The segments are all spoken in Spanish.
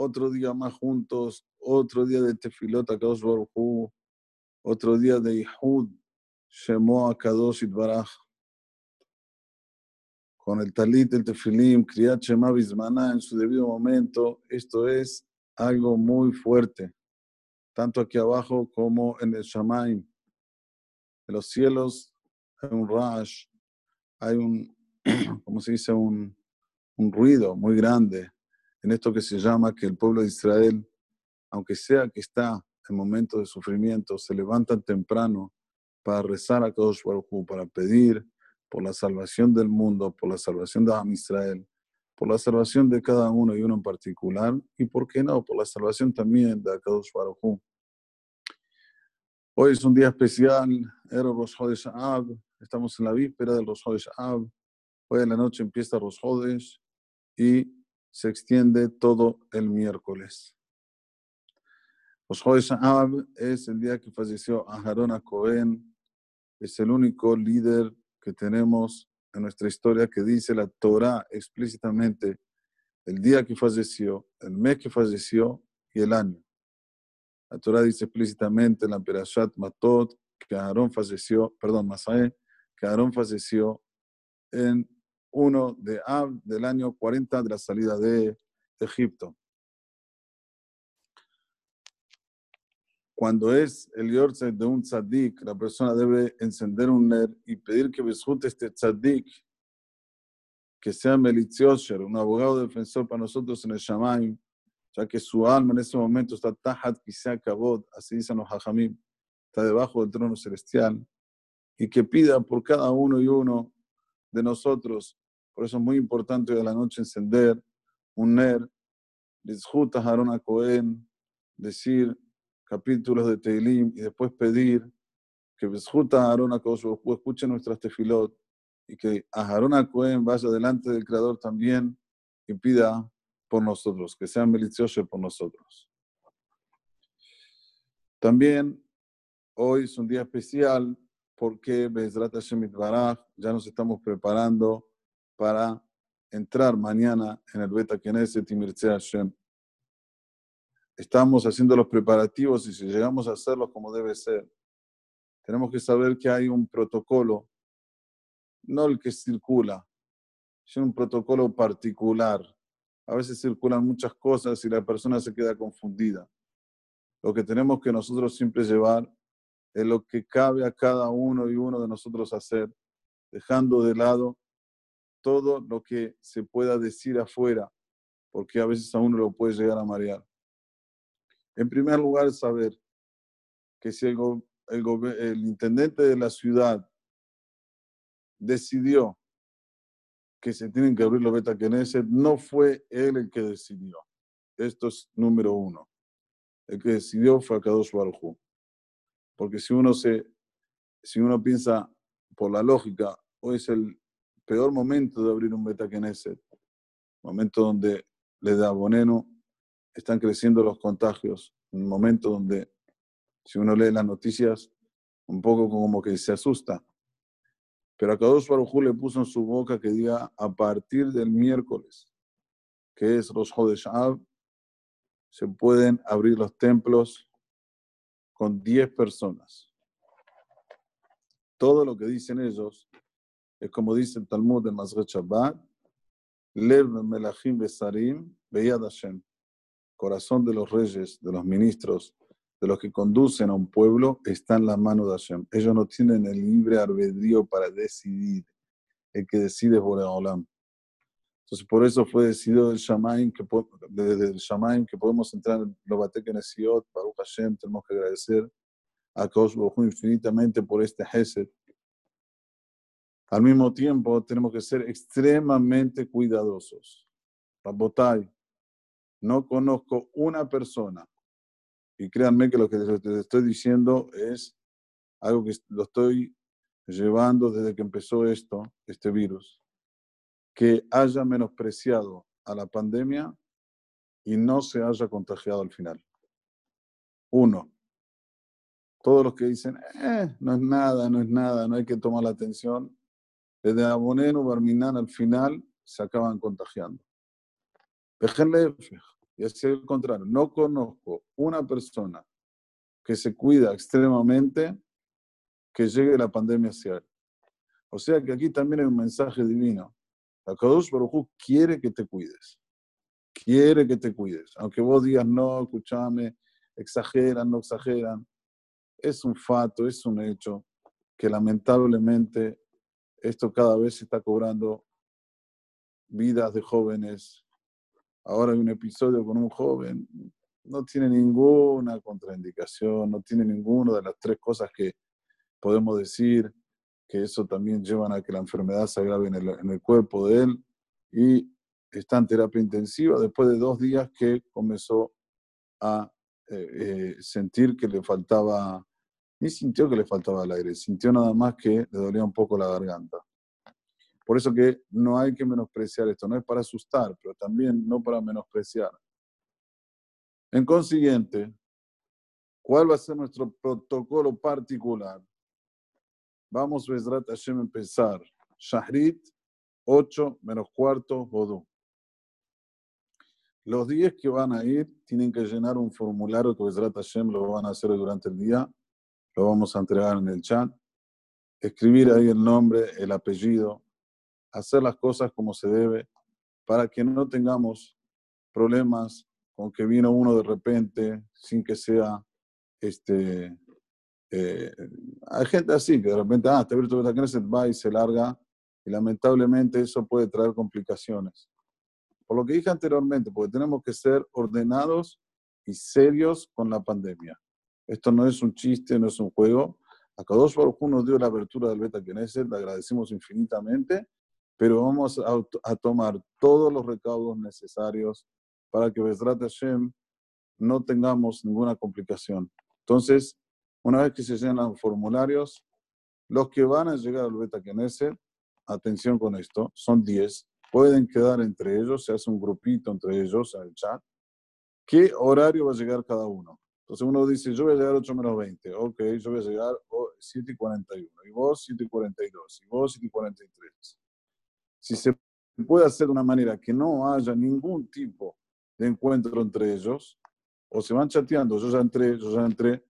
otro día más juntos, otro día de Tefilot Akadosh Baruj otro día de Ihud, Shemo Akadosh Itbaraj, con el talit, el tefilim, Kriyat Shema en su debido momento, esto es algo muy fuerte, tanto aquí abajo como en el Shamaim. En los cielos hay un rash, hay un, como se dice, un, un ruido muy grande en esto que se llama que el pueblo de Israel, aunque sea que está en momentos de sufrimiento, se levantan temprano para rezar a Kadosh Baruj para pedir por la salvación del mundo, por la salvación de Am Israel, por la salvación de cada uno y uno en particular, y por qué no, por la salvación también de Kadosh Baruj Hoy es un día especial, era Rosh Hodesh estamos en la víspera del Rosh Hodesh Hoy en la noche empieza Rosh y se extiende todo el miércoles. Rosh Hodesh es el día que falleció Aharon Cohen, es el único líder que tenemos en nuestra historia que dice la Torah explícitamente el día que falleció, el mes que falleció y el año. La Torah dice explícitamente en la Perashat Matot que Aarón falleció, perdón, Masaé, que Aarón falleció en 1 de Ab del año 40 de la salida de Egipto. Cuando es el yorse de un tzadik, la persona debe encender un ner y pedir que besjute este tzadik, que sea Melitzioser, un abogado defensor para nosotros en el Shamaim, ya que su alma en ese momento está tahat quizá kabod, así dicen los hajamim, está debajo del trono celestial, y que pida por cada uno y uno de nosotros. Por eso es muy importante hoy a la noche encender un ner, disjuta Harona a Cohen, decir capítulos de Teilim y después pedir que Besjuta Aarón escuche nuestras tefilot y que Aarón Cohen vaya delante del Creador también y pida por nosotros, que sean deliciosos por nosotros. También hoy es un día especial porque Hashem ya nos estamos preparando para entrar mañana en el Beta Knesset y Hashem estamos haciendo los preparativos y si llegamos a hacerlos como debe ser, tenemos que saber que hay un protocolo, no el que circula, sino un protocolo particular. A veces circulan muchas cosas y la persona se queda confundida. Lo que tenemos que nosotros siempre llevar es lo que cabe a cada uno y uno de nosotros hacer, dejando de lado todo lo que se pueda decir afuera, porque a veces a uno lo puede llegar a marear. En primer lugar, saber que si el, intendente de la ciudad decidió que se tienen que abrir los beta no fue él el que decidió. Esto es número uno. El que decidió fue Akadosh Baruj Porque si uno, se, si uno piensa por la lógica, hoy es el peor momento de abrir un beta momento donde le da boneno están creciendo los contagios, un momento donde si uno lee las noticias, un poco como que se asusta. Pero a Kadosh Baruj le puso en su boca que diga a partir del miércoles, que es Rosh Chodesh se pueden abrir los templos con 10 personas. Todo lo que dicen ellos es como dice el Talmud de Masret Shabbat, Lev Melachim Besarim Beyad Hashem corazón de los reyes, de los ministros, de los que conducen a un pueblo, está en la mano de Hashem. Ellos no tienen el libre albedrío para decidir. El que decide es Boreolam. Entonces, por eso fue decidido Shamaim, que, desde el Shamaim, que podemos entrar en Lobatek Nesiot, Baruch Hashem, tenemos que agradecer a Kosh infinitamente por este Hesed. Al mismo tiempo, tenemos que ser extremadamente cuidadosos. Rabotai, no conozco una persona, y créanme que lo que les estoy diciendo es algo que lo estoy llevando desde que empezó esto, este virus, que haya menospreciado a la pandemia y no se haya contagiado al final. Uno, todos los que dicen, eh, no es nada, no es nada, no hay que tomar la atención, desde Aboneno, Barminan al final se acaban contagiando. Y así al contrario, no conozco una persona que se cuida extremadamente que llegue la pandemia hacia él. O sea que aquí también hay un mensaje divino. La Kadosh Baruj quiere que te cuides. Quiere que te cuides. Aunque vos digas, no, escúchame, exageran, no exageran. Es un fato, es un hecho que lamentablemente esto cada vez se está cobrando vidas de jóvenes. Ahora hay un episodio con un joven, no tiene ninguna contraindicación, no tiene ninguna de las tres cosas que podemos decir que eso también llevan a que la enfermedad se agrave en el, cuerpo de él y está en terapia intensiva después de dos días que comenzó a eh, eh, sentir que le faltaba, ni sintió que le faltaba el aire, sintió nada más que le dolía un poco la garganta. Por eso que no hay que menospreciar esto, no es para asustar, pero también no para menospreciar. En consiguiente, ¿cuál va a ser nuestro protocolo particular? Vamos, Bezrat Hashem, a empezar. Shahrit, 8 menos cuarto, Bodú. Los 10 que van a ir tienen que llenar un formulario que Bezrat Hashem lo van a hacer durante el día. Lo vamos a entregar en el chat. Escribir ahí el nombre, el apellido. Hacer las cosas como se debe para que no tengamos problemas con que vino uno de repente sin que sea este, eh, hay gente así que de repente, ah, te abierto la Knesset, va y se larga, y lamentablemente eso puede traer complicaciones. Por lo que dije anteriormente, porque tenemos que ser ordenados y serios con la pandemia. Esto no es un chiste, no es un juego. Acá dos por nos dio la apertura del Beta Knesset, le agradecemos infinitamente, pero vamos a, a, tomar todos los recaudos necesarios para que Besrat Hashem no tengamos ninguna complicación. Entonces, una vez que se llenan los formularios, los que van a llegar al Beta Knesset, atención con esto, son 10, pueden quedar entre ellos, se hace un grupito entre ellos en el chat. ¿Qué horario va a llegar cada uno? Entonces uno dice, yo voy a llegar 8 menos 20, ok, yo voy a llegar 7 y 41, y vos 7 y 42, y vos 7 y 43. Si se puede hacer de una manera que no haya ningún tipo de encuentro entre ellos, o se van chateando, yo ya entré, yo ya entré,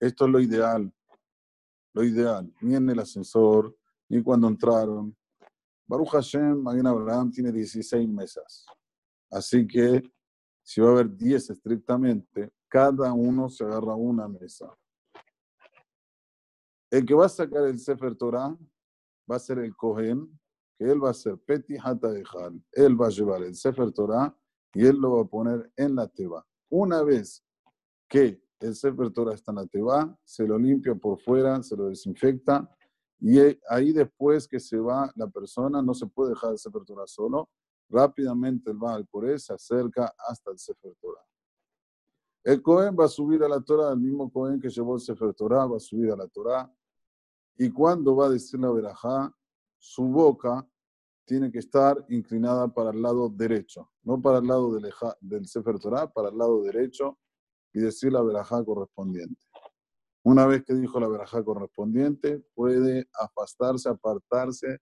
esto es lo ideal, lo ideal, ni en el ascensor, ni cuando entraron. Baruch Hashem, Maguen Abraham tiene 16 mesas. Así que si va a haber 10 estrictamente, cada uno se agarra una mesa. El que va a sacar el Sefer Torah va a ser el Kohen, que él va a ser Peti Hata. Él va a llevar el Sefer Torah y él lo va a poner en la teba. Una vez que el Sefer Torah está en la teba, se lo limpia por fuera, se lo desinfecta, y ahí después que se va la persona, no se puede dejar el Sefer Torah solo, rápidamente el Baal Coré se acerca hasta el Sefer Torah. El Cohen va a subir a la Torah, el mismo Cohen que llevó el Sefer Torah va a subir a la Torah, y cuando va a decir la verajá, su boca tiene que estar inclinada para el lado derecho, no para el lado del, del Sefer Torah, para el lado derecho, y decir la verajá correspondiente. Una vez que dijo la verajá correspondiente, puede afastarse, apartarse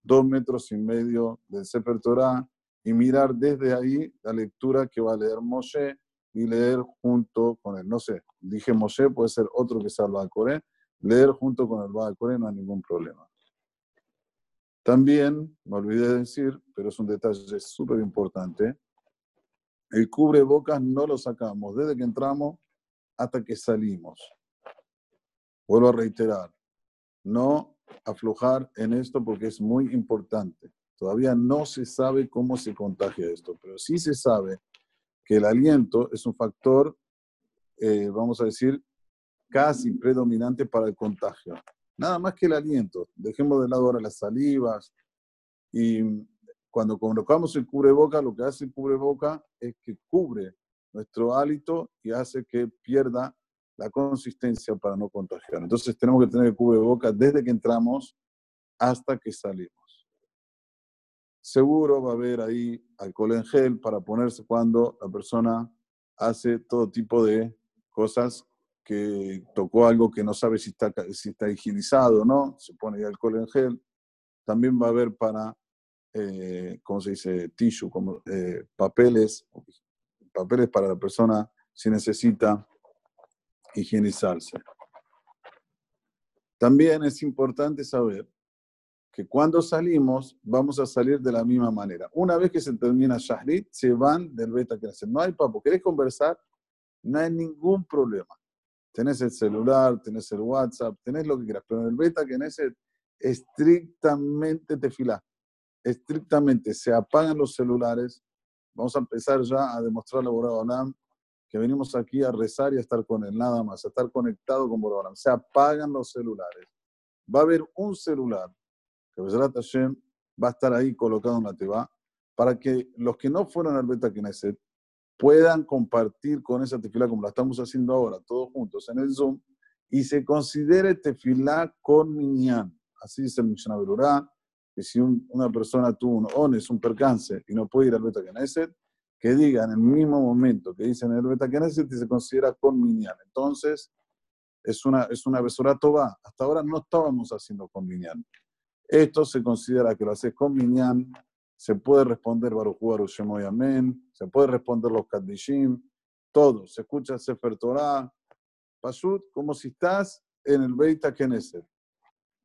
dos metros y medio del Sefer Torah y mirar desde ahí la lectura que va a leer Moshe y leer junto con él. No sé, dije Moshe, puede ser otro que sea el Coré, leer junto con el Coré no hay ningún problema. También, me olvidé de decir, pero es un detalle súper importante, el cubrebocas no lo sacamos desde que entramos hasta que salimos. Vuelvo a reiterar, no aflojar en esto porque es muy importante. Todavía no se sabe cómo se contagia esto, pero sí se sabe que el aliento es un factor, eh, vamos a decir, casi predominante para el contagio. Nada más que el aliento. Dejemos de lado ahora las salivas y cuando colocamos el cubreboca, lo que hace el cubreboca es que cubre nuestro hálito y hace que pierda la consistencia para no contagiar. Entonces tenemos que tener el cubreboca desde que entramos hasta que salimos. Seguro va a haber ahí alcohol en gel para ponerse cuando la persona hace todo tipo de cosas que tocó algo que no sabe si está, si está higienizado o no, se pone alcohol en gel. También va a haber para eh, ¿cómo se dice? Tissue, como eh, papeles, papeles para la persona si necesita higienizarse. También es importante saber que cuando salimos vamos a salir de la misma manera. Una vez que se termina Shahrit, se van del Beta Knesset. No hay papo. ¿Querés conversar? No hay ningún problema. Tenés el celular, tenés el WhatsApp, tenés lo que quieras. Pero en el Beta Knesset estrictamente te. Estrictamente se apagan los celulares. Vamos a empezar ya a demostrar a Boraholam que venimos aquí a rezar y a estar con él, nada más, a estar conectado con Boraholam. Se apagan los celulares. Va a haber un celular que Hashem va a estar ahí colocado en la teba para que los que no fueron al Beta Knesset puedan compartir con esa tefila como la estamos haciendo ahora, todos juntos en el Zoom, y se considere tefilá con minyan. Así dice el Mishnah que si una persona tuvo un ones, un percance, y no puede ir al Beta Knesset, que diga en el mismo momento que dicen el Beta Knesset y se considera con minyan. Entonces, es una, es una besora toba. Hasta ahora no estábamos haciendo con minyan. Esto se considera que lo haces con minyan se puede responder Baruch Hu Shemoy Amén, se puede responder los Kaddishim, todo. Se escucha Sefer Torah, Pashut, como si estás en el Beit Knesset.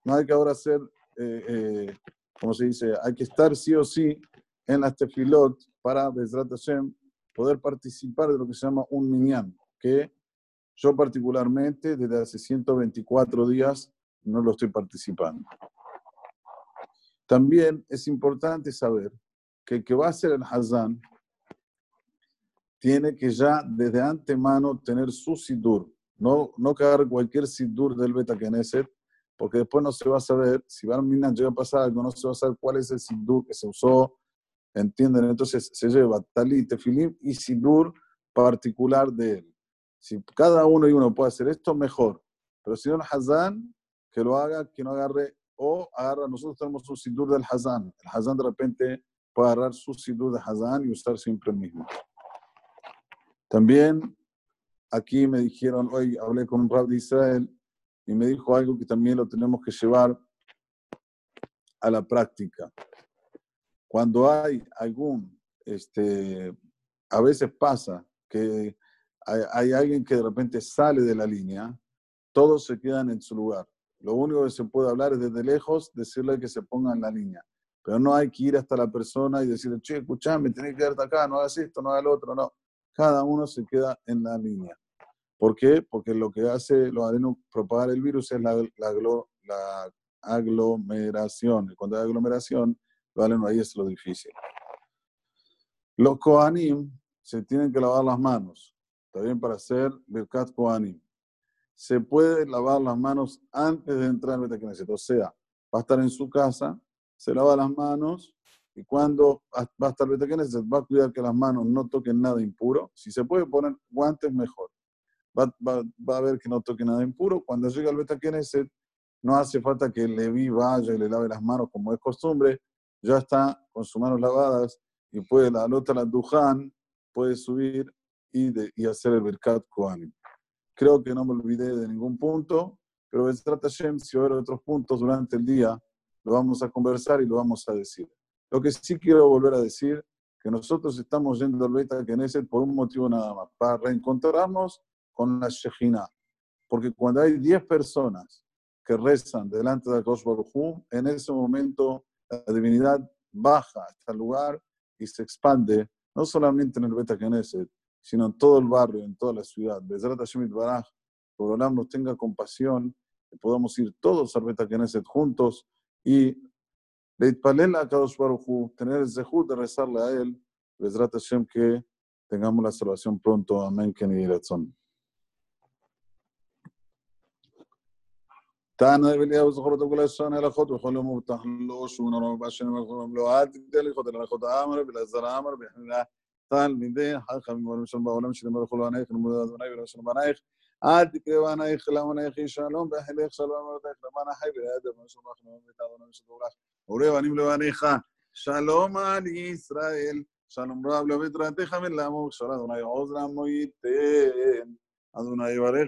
No hay que ahora hacer, eh, eh, como se dice, hay que estar sí o sí en las tefilot para, Bezrat Hashem, poder participar de lo que se llama un minyan, que yo particularmente desde hace 124 días no lo estoy participando. También es importante saber que el que va a ser el Hazán tiene que ya desde antemano tener su sidur, no, no cagar cualquier sidur del Beta Knesset, porque después no se va a saber, si van a llega a pasar algo, no se va a saber cuál es el sidur que se usó, ¿entienden? Entonces se lleva talit, tefilim y sidur particular de él. Si cada uno y uno puede hacer esto, mejor. Pero si no el Hazán, que lo haga, que no agarre o agarra, nosotros tenemos un sidur del Hazán. El Hazán de repente puede agarrar su sidur de Hazán y usar siempre el mismo. También aquí me dijeron, hoy hablé con un rab de Israel y me dijo algo que también lo tenemos que llevar a la práctica. Cuando hay algún, este, a veces pasa que hay, alguien que de repente sale de la línea, todos se quedan en su lugar. Lo único que se puede hablar es desde lejos, decirle que se ponga en la línea. Pero no hay que ir hasta la persona y decirle, che, escuchame, tenés que quedarte acá, no hagas esto, no hagas lo otro, no. Cada uno se queda en la línea. ¿Por qué? Porque lo que hace los arenos propagar el virus es la, la, aglomeración. Y cuando hay aglomeración, los arenos ahí es lo difícil. Los Kohanim se tienen que lavar las manos, también para hacer Birkat Kohanim se puede lavar las manos antes de entrar al Betacneset. O sea, va a estar en su casa, se lava las manos y cuando va a estar Betacneset va a cuidar que las manos no toquen nada impuro. Si se puede poner guantes, mejor. Va, va, a ver que no toque nada impuro. Cuando llega al Betacneset, no hace falta que le vi vaya y le lave las manos como es costumbre. Ya está con sus manos lavadas y puede la lota la dujan, puede subir y, y hacer el Berkat Kohanim. Creo que no me olvidé de ningún punto, pero trata Hashem, si hubiera otros puntos durante el día, lo vamos a conversar y lo vamos a decir. Lo que sí quiero volver a decir, que nosotros estamos yendo al Beit Knesset por un motivo nada más, para reencontrarnos con la Shejina. Porque cuando hay 10 personas que rezan delante de Kosh Baruj en ese momento la divinidad baja hasta el lugar y se expande, no solamente en el Beit Knesset, sino en todo el barrio, en toda la ciudad. Bezrat Hashem Baraj, por nos tenga compasión, que podamos ir todos al Beta Knesset juntos y Leitpalel a Kadosh Baruj tener el zehut de rezarle a él, Bezrat Hashem, que tengamos la salvación pronto. Amén, que ni תענה ואליהו זכור אותו כל השנה הלכות וכל יום מובטח לו שהוא נורא בשנים האחרונים לא אל תתן לך אלא לך העמר ולעזר העמר בחנינה תלמידי חכמים ועולים שם בעולם שלהם ברכו לענייך, לימוד אדוני ולא שלום בנייך, אל תקראו ענייך לענייך שלום, והחילך שלום עמותייך למען החי ולידע ושלום לך נאמר את אדוני ושלום לך. וראה ענים לענייך, שלום על ישראל, שלום רב לא בתורתך מלמו, ושאל אדוני עוז לעמו ייתן, אדוני יברך